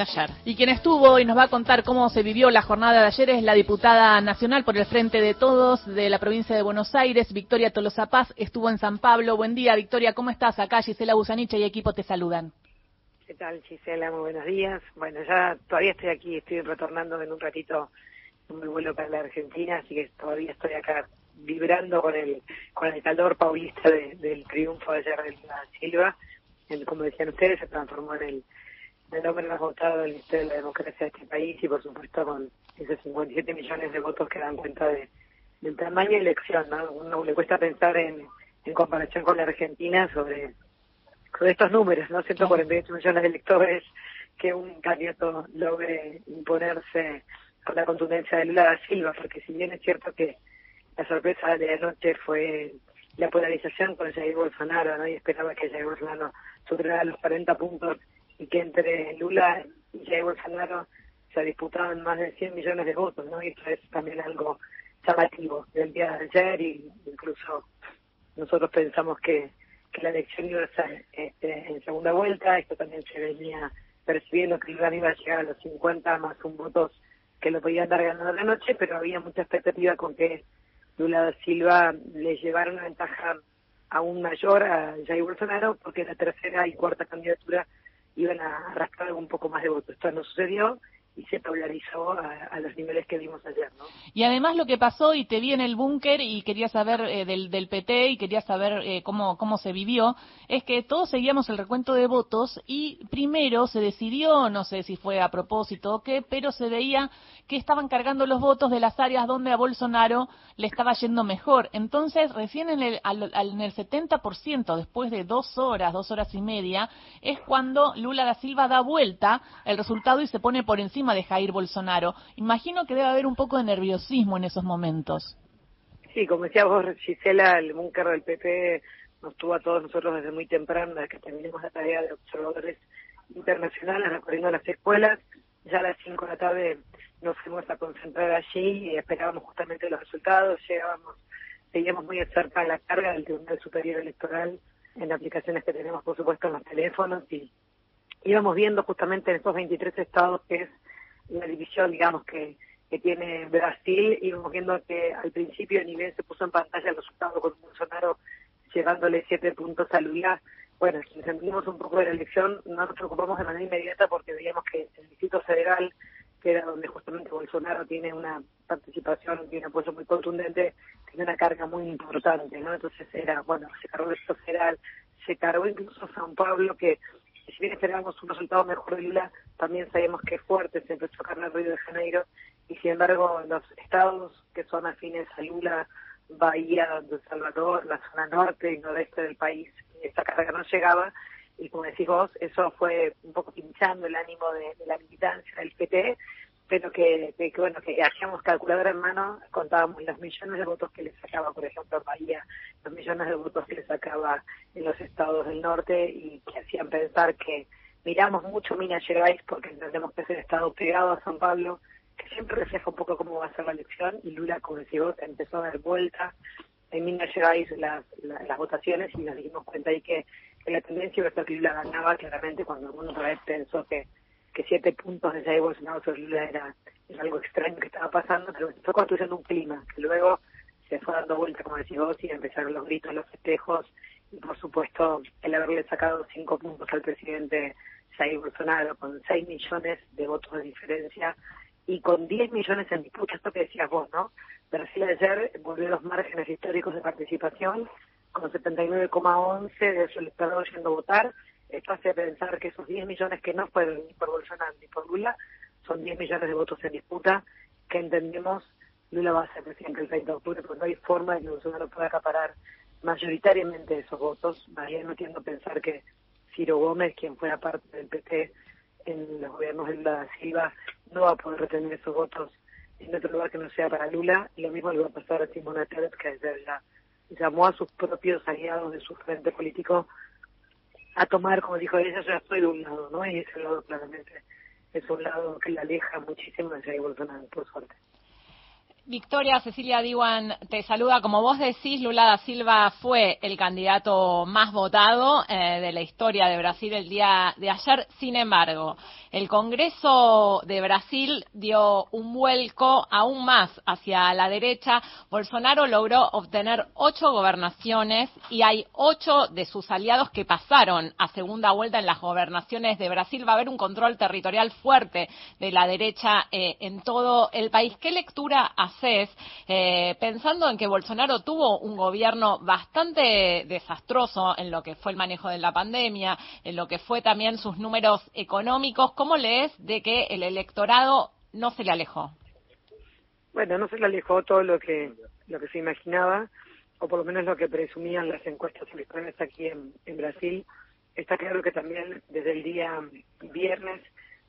ayer. Y quien estuvo y nos va a contar cómo se vivió la jornada de ayer es la diputada nacional por el Frente de Todos de la provincia de Buenos Aires, Victoria Tolosa Paz, estuvo en San Pablo. Buen día, Victoria, ¿cómo estás? Acá Gisela Busaniche y equipo te saludan. ¿Qué tal, Gisela? Muy buenos días. Bueno, ya todavía estoy aquí, estoy retornando en un ratito un vuelo para la Argentina, así que todavía estoy acá vibrando con el con el calor paulista del triunfo de ayer de la Silva. como decían ustedes, se transformó en el el hombre más votado del la de la democracia de este país y por supuesto con esos 57 millones de votos que dan cuenta de, del tamaño de elección, ¿no? Uno le cuesta pensar en, en comparación con la Argentina sobre, sobre estos números, ¿no? 148 millones de electores que un candidato logre imponerse con la contundencia de Lula da Silva, porque si bien es cierto que la sorpresa de anoche fue la polarización con Jair Bolsonaro, nadie esperaba que Jair Bolsonaro superara los 40 puntos y que entre Lula y Jair Bolsonaro se disputaban más de 100 millones de votos, ¿no? Y esto es también algo llamativo del día de ayer y incluso nosotros pensamos que, que la elección iba a ser este, en segunda vuelta, esto también se venía percibiendo que Lula iba a llegar a los 50 más un votos que lo podían dar ganando la noche, pero había mucha expectativa con que Lula da Silva le llevara una ventaja aún mayor a Jair Bolsonaro, porque la tercera y cuarta candidatura iban a arrastrar un poco más de votos. Esto no sucedió se polarizó a, los niveles que vimos ayer, ¿no? Y además lo que pasó, y te vi en el búnker y quería saber eh, del, del PT y quería saber eh, cómo, cómo se vivió, es que todos seguíamos el recuento de votos y primero se decidió, no sé si fue a propósito o qué, pero se veía que estaban cargando los votos de las áreas donde a Bolsonaro le estaba yendo mejor. Entonces, recién en el, al, en el 70%, después de dos horas, dos horas y media, es cuando Lula da Silva da vuelta el resultado y se pone por encima de Jair Bolsonaro. Imagino que debe haber un poco de nerviosismo en esos momentos. Sí, como decía vos, Gisela, el búnker del PP nos tuvo a todos nosotros desde muy temprano, desde que terminamos la tarea de observadores internacionales recorriendo las escuelas. Ya a las 5 de la tarde nos fuimos a concentrar allí y esperábamos justamente los resultados. Llegábamos, seguíamos muy cerca de la carga del Tribunal Superior Electoral en aplicaciones que tenemos, por supuesto, en los teléfonos y íbamos viendo justamente en estos 23 estados que es la división, digamos, que, que tiene Brasil, íbamos viendo que al principio el nivel se puso en pantalla el resultado con Bolsonaro llevándole siete puntos a Lula. Bueno, si sentimos un poco de la elección, no nos preocupamos de manera inmediata porque veíamos que el Distrito Federal, que era donde justamente Bolsonaro tiene una participación y un apoyo muy contundente, tiene una carga muy importante, ¿no? Entonces era, bueno, se cargó el Distrito Federal, se cargó incluso San Pablo, que si bien esperábamos un resultado mejor de Lula, también sabemos que es fuerte, empezó a cargar Río de Janeiro, y sin embargo los estados que son afines a Lula, Bahía de Salvador, la zona norte y noroeste del país, esta carga no llegaba, y como decís vos, eso fue un poco pinchando el ánimo de, la militancia del PT, pero que, bueno, que hacíamos calculadora en mano, contábamos los millones de votos que le sacaba, por ejemplo, Bahía, los millones de votos que le sacaba en los estados del norte y que hacían pensar que miramos mucho Minas Gerais porque entendemos que es el estado pegado a San Pablo, que siempre refleja un poco cómo va a ser la elección y Lula, como decía vos, empezó a dar vuelta en Minas Gerais las, las, votaciones y nos dimos cuenta ahí que, la tendencia iba a que Lula ganaba claramente cuando alguno otra vez pensó que que siete puntos de Jair Bolsonaro sobre Lula era, algo extraño que estaba pasando, pero fue construyendo un clima que luego se fue dando vuelta, como decís vos, y empezaron los gritos, los festejos, y por supuesto el haberle sacado cinco puntos al presidente Jair Bolsonaro con seis millones de votos de diferencia y con diez millones en disputa, esto que decías vos, ¿no? Brasil ayer volvió a los márgenes históricos de participación con 79,11 de su electorado yendo a votar, esto hace pensar que esos 10 millones que no fueron ni por Bolsonaro ni por Lula son 10 millones de votos en disputa que entendemos Lula va a ser presidente el 30 de octubre porque no hay forma de que Bolsonaro pueda acaparar mayoritariamente esos votos. María no entiendo pensar que Ciro Gómez, quien fuera parte del PT en los gobiernos de Lula Silva, no va a poder retener esos votos en otro lugar que no sea para Lula. Y lo mismo le va a pasar a Simona Tebet, que ayer ya llamó a sus propios aliados de su frente político a tomar, como dijo ella, yo estoy de un lado, ¿no? Y ese lado claramente es un lado que la aleja muchísimo de Jair Bolsonaro, por suerte. Victoria Cecilia Diwan te saluda. Como vos decís, Lula da Silva fue el candidato más votado eh, de la historia de Brasil el día de ayer. Sin embargo, el Congreso de Brasil dio un vuelco aún más hacia la derecha. Bolsonaro logró obtener ocho gobernaciones y hay ocho de sus aliados que pasaron a segunda vuelta en las gobernaciones de Brasil. Va a haber un control territorial fuerte de la derecha eh, en todo el país. ¿Qué lectura haces eh, pensando en que Bolsonaro tuvo un gobierno bastante desastroso en lo que fue el manejo de la pandemia, en lo que fue también sus números económicos? ¿Cómo lees de que el electorado no se le alejó? Bueno, no se le alejó todo lo que lo que se imaginaba, o por lo menos lo que presumían las encuestas electorales aquí en, en Brasil. Está claro que también desde el día viernes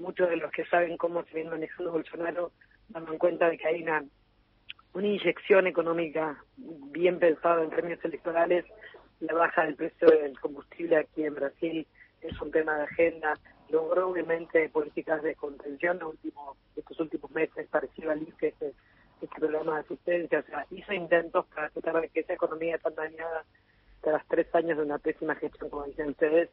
muchos de los que saben cómo se viene manejando Bolsonaro dan cuenta de que hay una una inyección económica bien pensada en términos electorales. La baja del precio del combustible aquí en Brasil es un tema de agenda. Logró obviamente políticas de contención los últimos, estos últimos meses, parecido al IFE, este, este programa de asistencia. O sea, hizo intentos para tratar de que esa economía tan dañada tras tres años de una pésima gestión, como dicen ustedes,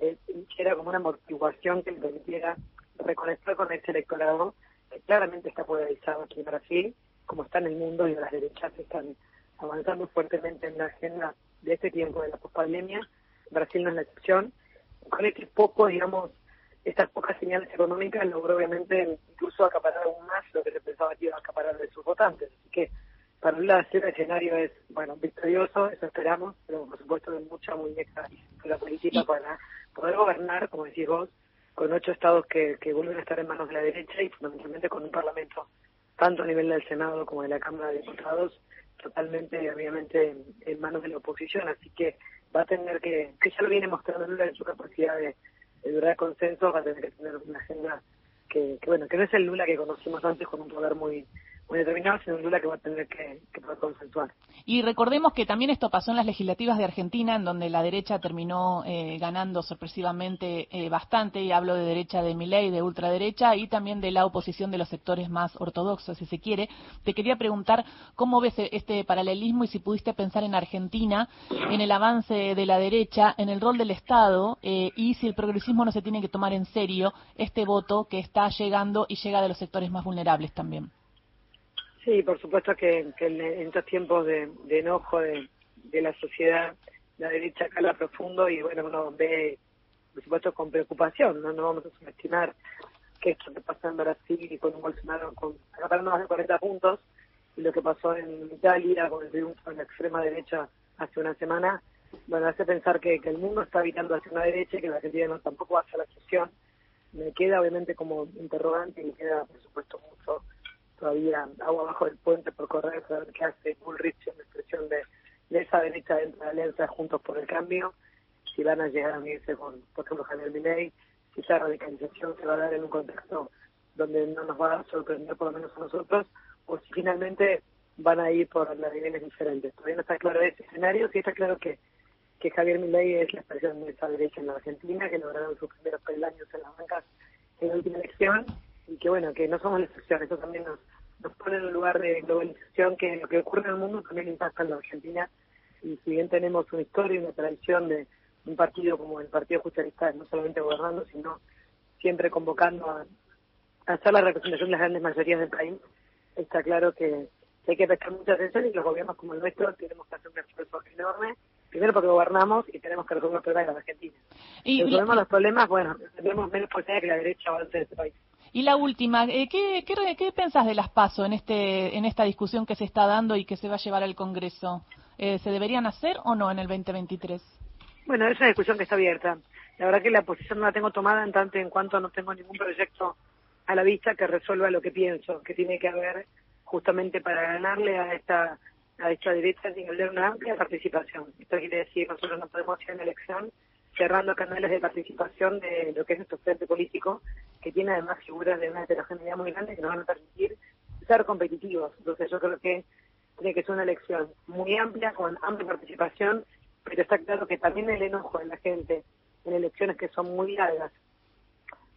eh, era como una amortiguación que le permitiera reconectar con ese electorado que claramente está polarizado aquí en Brasil como está en el mundo y las derechas están avanzando fuertemente en la agenda de este tiempo de la pospandemia. Brasil no es la excepción. Con este poco, digamos, estas pocas señales económicas logró obviamente incluso acaparar aún más lo que se pensaba que iba a acaparar de sus votantes. Así que para Lula el escenario es, bueno, victorioso, eso esperamos, pero por supuesto de mucha muñeca de la política para poder gobernar, como decís vos, con ocho estados que, que vuelven a estar en manos de la derecha y fundamentalmente con un parlamento tanto a nivel del Senado como de la Cámara de Diputados, totalmente, obviamente, en manos de la oposición. Así que va a tener que, que ya lo viene mostrando Lula en su capacidad de, de durar consenso, va a tener que tener una agenda que, que, bueno, que no es el Lula que conocimos antes con un poder muy que va a tener que. Y recordemos que también esto pasó en las legislativas de Argentina, en donde la derecha terminó eh, ganando sorpresivamente eh, bastante, y hablo de derecha de Milei, de ultraderecha, y también de la oposición de los sectores más ortodoxos, si se quiere. Te quería preguntar cómo ves este paralelismo y si pudiste pensar en Argentina, en el avance de la derecha, en el rol del Estado, eh, y si el progresismo no se tiene que tomar en serio este voto que está llegando y llega de los sectores más vulnerables también. Sí, por supuesto que, en estos tiempos de, enojo de, la sociedad, la derecha cala profundo y bueno, uno ve, por supuesto, con preocupación, no, no vamos a subestimar que esto que pasa en Brasil con un Bolsonaro con, acaparando más de 40 puntos y lo que pasó en Italia con el triunfo de la extrema derecha hace una semana, bueno, hace pensar que, el mundo está habitando hacia una derecha y que la Argentina no, tampoco va hacia la excepción. Me queda obviamente como interrogante y me queda, por supuesto, mucho todavía agua abajo del puente por correr, ver qué hace Bullrich en la expresión de, esa derecha dentro de la alianza Juntos por el Cambio, si van a llegar a unirse con, por ejemplo, Javier Milei, si esa radicalización se va a dar en un contexto donde no nos va a sorprender por lo menos a nosotros, o si finalmente van a ir por las niveles diferentes. Todavía no está claro ese escenario, sí está claro que, que Javier Milei es la expresión de esa derecha en la Argentina, que lograron sus primeros peldaños en las bancas en la última elección, y que bueno, que no somos la excepción, eso también nos, nos pone en un lugar de globalización que lo que ocurre en el mundo también impacta en la Argentina y si bien tenemos una historia y una tradición de un partido como el Partido Justicialista, no solamente gobernando, sino siempre convocando a, hacer la representación de las grandes mayorías del país, está claro que, hay que prestar mucha atención y los gobiernos como el nuestro tenemos que hacer un esfuerzo enorme, primero porque gobernamos y tenemos que resolver los problemas de la Argentina. Y, si resolvemos los problemas, bueno, tenemos menos posibilidad que la derecha avance en este país. Y la última, eh, ¿qué, qué, qué pensás de las PASO en, este, en esta discusión que se está dando y que se va a llevar al Congreso? Eh, ¿Se deberían hacer o no en el 2023? Bueno, es una discusión que está abierta. La verdad que la posición no la tengo tomada en tanto en cuanto no tengo ningún proyecto a la vista que resuelva lo que pienso, que tiene que haber justamente para ganarle a esta a esta derecha tiene que haber una amplia participación. Esto quiere decir que nosotros no podemos hacer una elección cerrando canales de participación de lo que es nuestro frente político, que tiene además figuras de una heterogeneidad muy grande que nos van a permitir ser competitivos. Entonces yo creo que tiene que ser una elección muy amplia, con amplia participación, pero está claro que también el enojo de la gente en elecciones que son muy largas,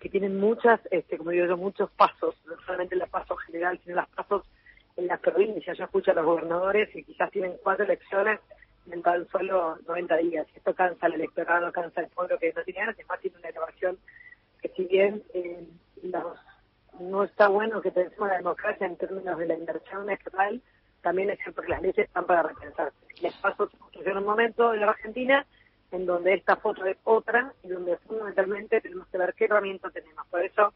que tienen muchas, este, como digo yo, muchos pasos, no solamente los pasos general, sino los pasos en las provincias. Yo escucho a los gobernadores y quizás tienen cuatro elecciones en tan solo 90 días. Esto cansa al electorado, cansa al pueblo que no tiene ganas, más tiene una elevación que si bien eh, no está bueno que pensemos la democracia en términos de la inversión estatal, también es cierto que las leyes están para repensarse. Les paso en un momento en la Argentina en donde esta foto es otra y donde fundamentalmente tenemos que ver qué herramientas tenemos. Por eso,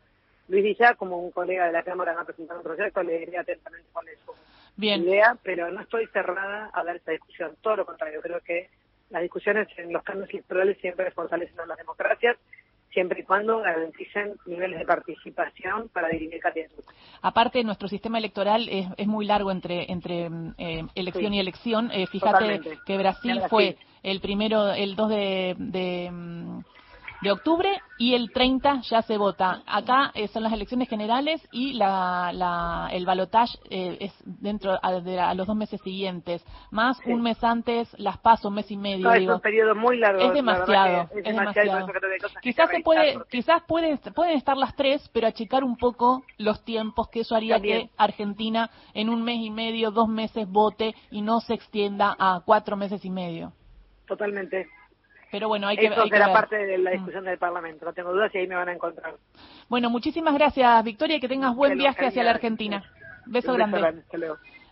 Luis Villa, como un colega de la Cámara, va a presentar un proyecto, le diría atentamente cuál es su idea, pero no estoy cerrada a dar esta discusión. Todo lo contrario, creo que las discusiones en los cambios electorales siempre fortalecen a las democracias siempre y cuando garanticen niveles de participación para dirigir candidatos. Aparte, nuestro sistema electoral es, es muy largo entre, entre eh, elección y elección. Eh, fíjate que Brasil, fue el primero, el 2 de, de mm, de octubre y el 30 ya se vota. Acá eh, son las elecciones generales y la, la, el balotage eh, es dentro de a los dos meses siguientes, más un mes antes las paso, un mes y medio. es un periodo muy largo. Es demasiado. Es, demasiado. Quizás se puede, quizás pueden, pueden estar las tres, pero achicar un poco los tiempos, que eso haría que Argentina en un mes y medio, dos meses vote y no se extienda a cuatro meses y medio. Totalmente. Pero bueno, hay que, Eso hay será parte de la mm. discusión del Parlamento, no tengo dudas y ahí me van a encontrar. Bueno, muchísimas gracias, Victoria, y que tengas buen viaje hacia la Argentina. Beso, grande.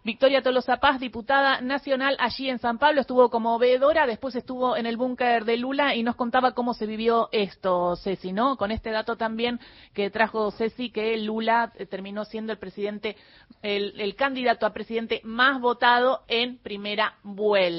Victoria Tolosa Paz, diputada nacional allí en San Pablo, estuvo como veedora, después estuvo en el búnker de Lula y nos contaba cómo se vivió esto, Ceci, ¿no? Con este dato también que trajo Ceci, que Lula eh, terminó siendo el presidente, el, el candidato a presidente más votado en primera vuelta.